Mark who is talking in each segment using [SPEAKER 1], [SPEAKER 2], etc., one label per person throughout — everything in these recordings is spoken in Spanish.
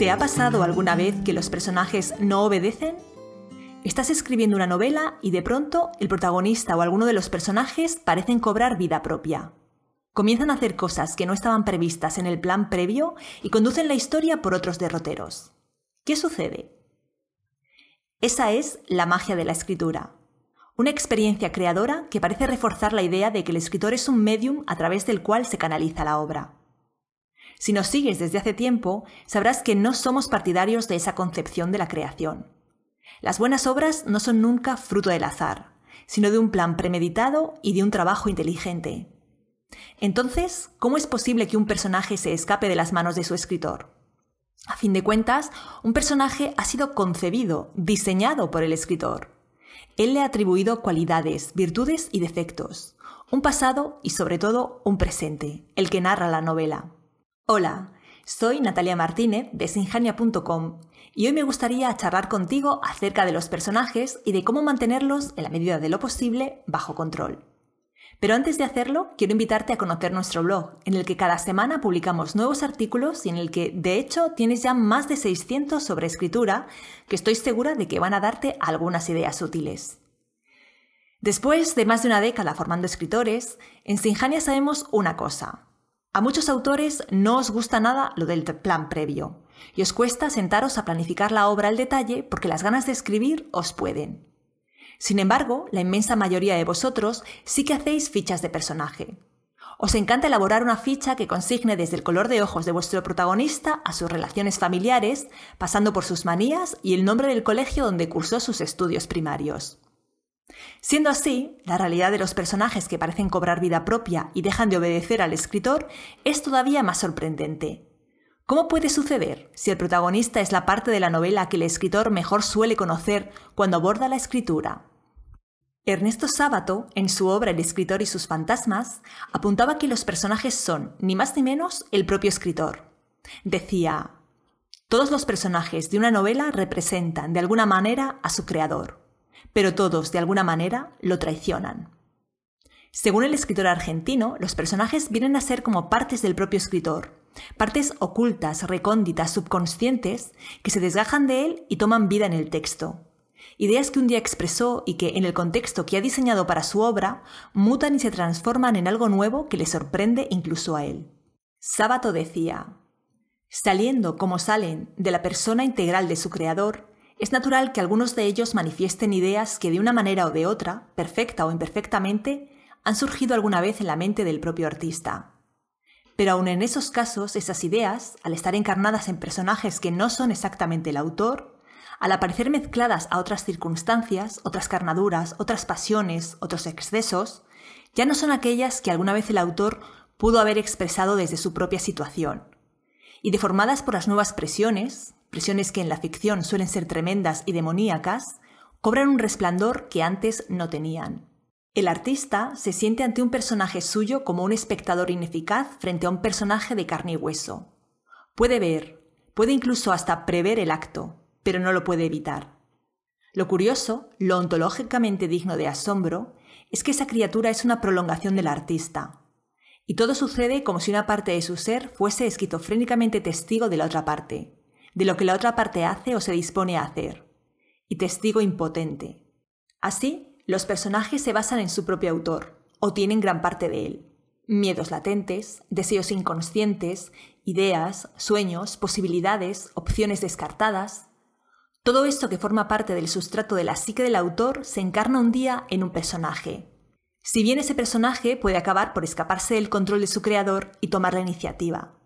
[SPEAKER 1] ¿Te ha pasado alguna vez que los personajes no obedecen? Estás escribiendo una novela y de pronto el protagonista o alguno de los personajes parecen cobrar vida propia. Comienzan a hacer cosas que no estaban previstas en el plan previo y conducen la historia por otros derroteros. ¿Qué sucede? Esa es la magia de la escritura. Una experiencia creadora que parece reforzar la idea de que el escritor es un medium a través del cual se canaliza la obra. Si nos sigues desde hace tiempo, sabrás que no somos partidarios de esa concepción de la creación. Las buenas obras no son nunca fruto del azar, sino de un plan premeditado y de un trabajo inteligente. Entonces, ¿cómo es posible que un personaje se escape de las manos de su escritor? A fin de cuentas, un personaje ha sido concebido, diseñado por el escritor. Él le ha atribuido cualidades, virtudes y defectos, un pasado y sobre todo un presente, el que narra la novela. Hola, soy Natalia Martínez de Sinjania.com y hoy me gustaría charlar contigo acerca de los personajes y de cómo mantenerlos, en la medida de lo posible, bajo control. Pero antes de hacerlo, quiero invitarte a conocer nuestro blog, en el que cada semana publicamos nuevos artículos y en el que, de hecho, tienes ya más de 600 sobre escritura, que estoy segura de que van a darte algunas ideas útiles. Después de más de una década formando escritores, en Sinjania sabemos una cosa. A muchos autores no os gusta nada lo del plan previo, y os cuesta sentaros a planificar la obra al detalle porque las ganas de escribir os pueden. Sin embargo, la inmensa mayoría de vosotros sí que hacéis fichas de personaje. Os encanta elaborar una ficha que consigne desde el color de ojos de vuestro protagonista a sus relaciones familiares, pasando por sus manías y el nombre del colegio donde cursó sus estudios primarios. Siendo así, la realidad de los personajes que parecen cobrar vida propia y dejan de obedecer al escritor es todavía más sorprendente. ¿Cómo puede suceder si el protagonista es la parte de la novela que el escritor mejor suele conocer cuando aborda la escritura? Ernesto Sábato, en su obra El escritor y sus fantasmas, apuntaba que los personajes son, ni más ni menos, el propio escritor. Decía, todos los personajes de una novela representan de alguna manera a su creador, pero todos de alguna manera lo traicionan. Según el escritor argentino, los personajes vienen a ser como partes del propio escritor, partes ocultas, recónditas, subconscientes, que se desgajan de él y toman vida en el texto, Ideas que un día expresó y que, en el contexto que ha diseñado para su obra, mutan y se transforman en algo nuevo que le sorprende incluso a él. Sábato decía, Saliendo como salen de la persona integral de su creador, es natural que algunos de ellos manifiesten ideas que de una manera o de otra, perfecta o imperfectamente, han surgido alguna vez en la mente del propio artista. Pero aun en esos casos, esas ideas, al estar encarnadas en personajes que no son exactamente el autor, al aparecer mezcladas a otras circunstancias, otras carnaduras, otras pasiones, otros excesos, ya no son aquellas que alguna vez el autor pudo haber expresado desde su propia situación. Y deformadas por las nuevas presiones, presiones que en la ficción suelen ser tremendas y demoníacas, cobran un resplandor que antes no tenían. El artista se siente ante un personaje suyo como un espectador ineficaz frente a un personaje de carne y hueso. Puede ver, puede incluso hasta prever el acto, pero no lo puede evitar. Lo curioso, lo ontológicamente digno de asombro, es que esa criatura es una prolongación del artista. Y todo sucede como si una parte de su ser fuese esquizofrénicamente testigo de la otra parte, de lo que la otra parte hace o se dispone a hacer, y testigo impotente. Así, los personajes se basan en su propio autor, o tienen gran parte de él. Miedos latentes, deseos inconscientes, ideas, sueños, posibilidades, opciones descartadas, todo esto que forma parte del sustrato de la psique del autor se encarna un día en un personaje. Si bien ese personaje puede acabar por escaparse del control de su creador y tomar la iniciativa.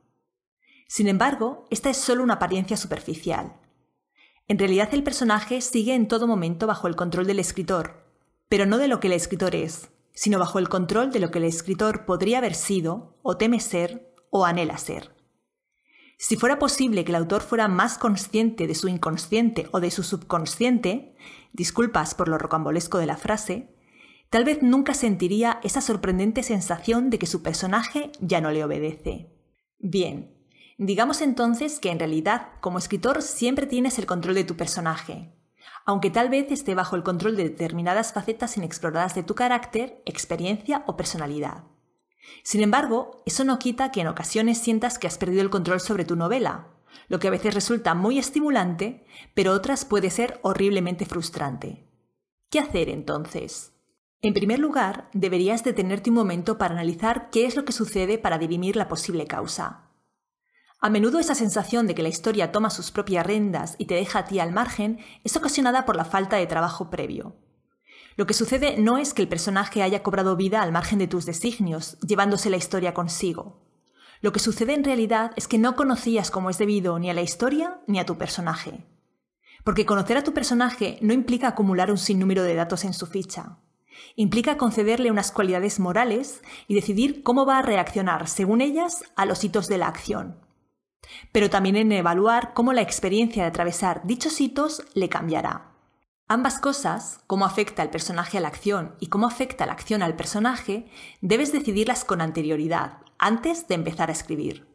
[SPEAKER 1] Sin embargo, esta es solo una apariencia superficial. En realidad el personaje sigue en todo momento bajo el control del escritor, pero no de lo que el escritor es, sino bajo el control de lo que el escritor podría haber sido, o teme ser, o anhela ser. Si fuera posible que el autor fuera más consciente de su inconsciente o de su subconsciente, disculpas por lo rocambolesco de la frase, tal vez nunca sentiría esa sorprendente sensación de que su personaje ya no le obedece. Bien, digamos entonces que en realidad, como escritor, siempre tienes el control de tu personaje, aunque tal vez esté bajo el control de determinadas facetas inexploradas de tu carácter, experiencia o personalidad. Sin embargo, eso no quita que en ocasiones sientas que has perdido el control sobre tu novela, lo que a veces resulta muy estimulante, pero otras puede ser horriblemente frustrante. ¿Qué hacer entonces? En primer lugar, deberías detenerte un momento para analizar qué es lo que sucede para dirimir la posible causa. A menudo esa sensación de que la historia toma sus propias rendas y te deja a ti al margen es ocasionada por la falta de trabajo previo. Lo que sucede no es que el personaje haya cobrado vida al margen de tus designios, llevándose la historia consigo. Lo que sucede en realidad es que no conocías como es debido ni a la historia ni a tu personaje. Porque conocer a tu personaje no implica acumular un sinnúmero de datos en su ficha. Implica concederle unas cualidades morales y decidir cómo va a reaccionar, según ellas, a los hitos de la acción. Pero también en evaluar cómo la experiencia de atravesar dichos hitos le cambiará. Ambas cosas, cómo afecta el personaje a la acción y cómo afecta la acción al personaje, debes decidirlas con anterioridad, antes de empezar a escribir,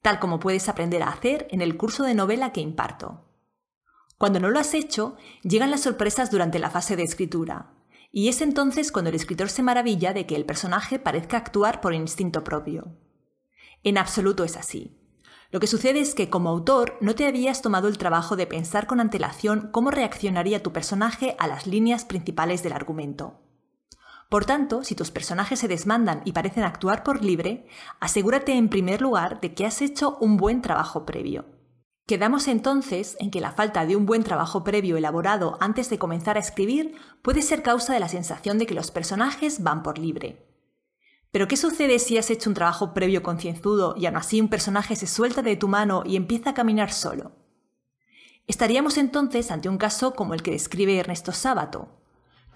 [SPEAKER 1] tal como puedes aprender a hacer en el curso de novela que imparto. Cuando no lo has hecho, llegan las sorpresas durante la fase de escritura, y es entonces cuando el escritor se maravilla de que el personaje parezca actuar por instinto propio. En absoluto es así. Lo que sucede es que como autor no te habías tomado el trabajo de pensar con antelación cómo reaccionaría tu personaje a las líneas principales del argumento. Por tanto, si tus personajes se desmandan y parecen actuar por libre, asegúrate en primer lugar de que has hecho un buen trabajo previo. Quedamos entonces en que la falta de un buen trabajo previo elaborado antes de comenzar a escribir puede ser causa de la sensación de que los personajes van por libre. Pero ¿qué sucede si has hecho un trabajo previo concienzudo y aún así un personaje se suelta de tu mano y empieza a caminar solo? Estaríamos entonces ante un caso como el que describe Ernesto Sábato,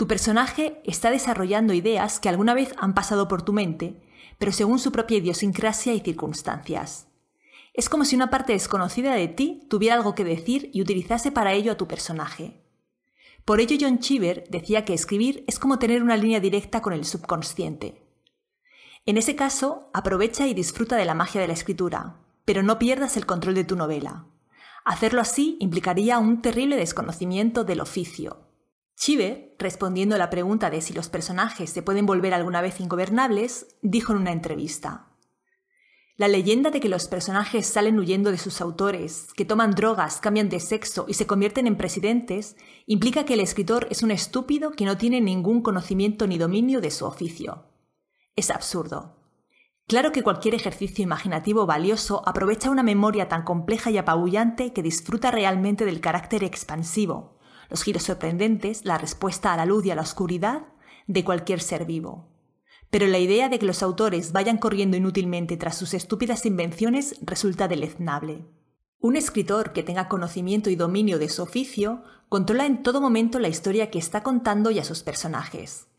[SPEAKER 1] tu personaje está desarrollando ideas que alguna vez han pasado por tu mente, pero según su propia idiosincrasia y circunstancias. Es como si una parte desconocida de ti tuviera algo que decir y utilizase para ello a tu personaje. Por ello John Cheever decía que escribir es como tener una línea directa con el subconsciente. En ese caso, aprovecha y disfruta de la magia de la escritura, pero no pierdas el control de tu novela. Hacerlo así implicaría un terrible desconocimiento del oficio, Chive, respondiendo a la pregunta de si los personajes se pueden volver alguna vez ingobernables, dijo en una entrevista. La leyenda de que los personajes salen huyendo de sus autores, que toman drogas, cambian de sexo y se convierten en presidentes, implica que el escritor es un estúpido que no tiene ningún conocimiento ni dominio de su oficio. Es absurdo. Claro que cualquier ejercicio imaginativo valioso aprovecha una memoria tan compleja y apabullante que disfruta realmente del carácter expansivo, los giros sorprendentes, la respuesta a la luz y a la oscuridad de cualquier ser vivo. Pero la idea de que los autores vayan corriendo inútilmente tras sus estúpidas invenciones resulta deleznable. Un escritor que tenga conocimiento y dominio de su oficio controla en todo momento la historia que está contando y a sus personajes.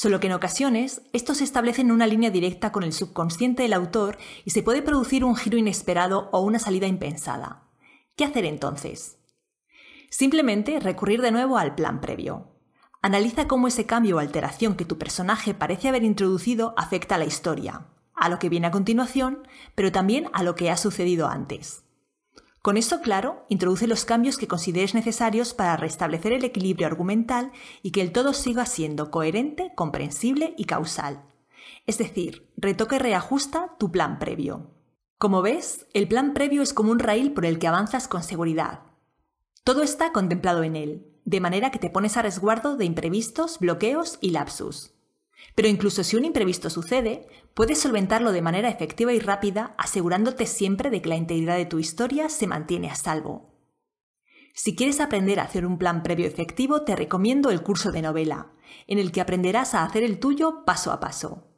[SPEAKER 1] Solo que en ocasiones estos establecen una línea directa con el subconsciente del autor y se puede producir un giro inesperado o una salida impensada. ¿Qué hacer entonces? Simplemente recurrir de nuevo al plan previo. Analiza cómo ese cambio o alteración que tu personaje parece haber introducido afecta a la historia, a lo que viene a continuación, pero también a lo que ha sucedido antes. Con esto claro, introduce los cambios que consideres necesarios para restablecer el equilibrio argumental y que el todo siga siendo coherente, comprensible y causal. Es decir, retoca y reajusta tu plan previo. Como ves, el plan previo es como un raíl por el que avanzas con seguridad, todo está contemplado en él, de manera que te pones a resguardo de imprevistos, bloqueos y lapsus. Pero incluso si un imprevisto sucede, puedes solventarlo de manera efectiva y rápida, asegurándote siempre de que la integridad de tu historia se mantiene a salvo. Si quieres aprender a hacer un plan previo efectivo, te recomiendo el curso de novela, en el que aprenderás a hacer el tuyo paso a paso.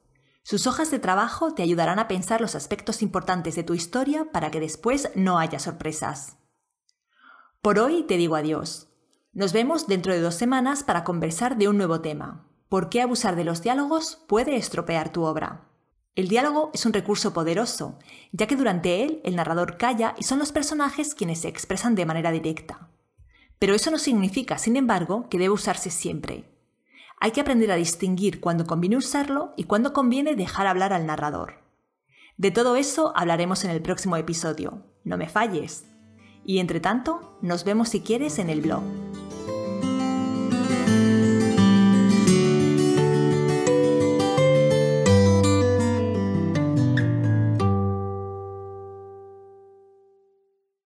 [SPEAKER 1] Sus hojas de trabajo te ayudarán a pensar los aspectos importantes de tu historia para que después no haya sorpresas. Por hoy te digo adiós. Nos vemos dentro de dos semanas para conversar de un nuevo tema. ¿Por qué abusar de los diálogos puede estropear tu obra? El diálogo es un recurso poderoso, ya que durante él el narrador calla y son los personajes quienes se expresan de manera directa. Pero eso no significa, sin embargo, que debe usarse siempre. Hay que aprender a distinguir cuándo conviene usarlo y cuándo conviene dejar hablar al narrador. De todo eso hablaremos en el próximo episodio. No me falles. Y entre tanto, nos vemos si quieres en el blog.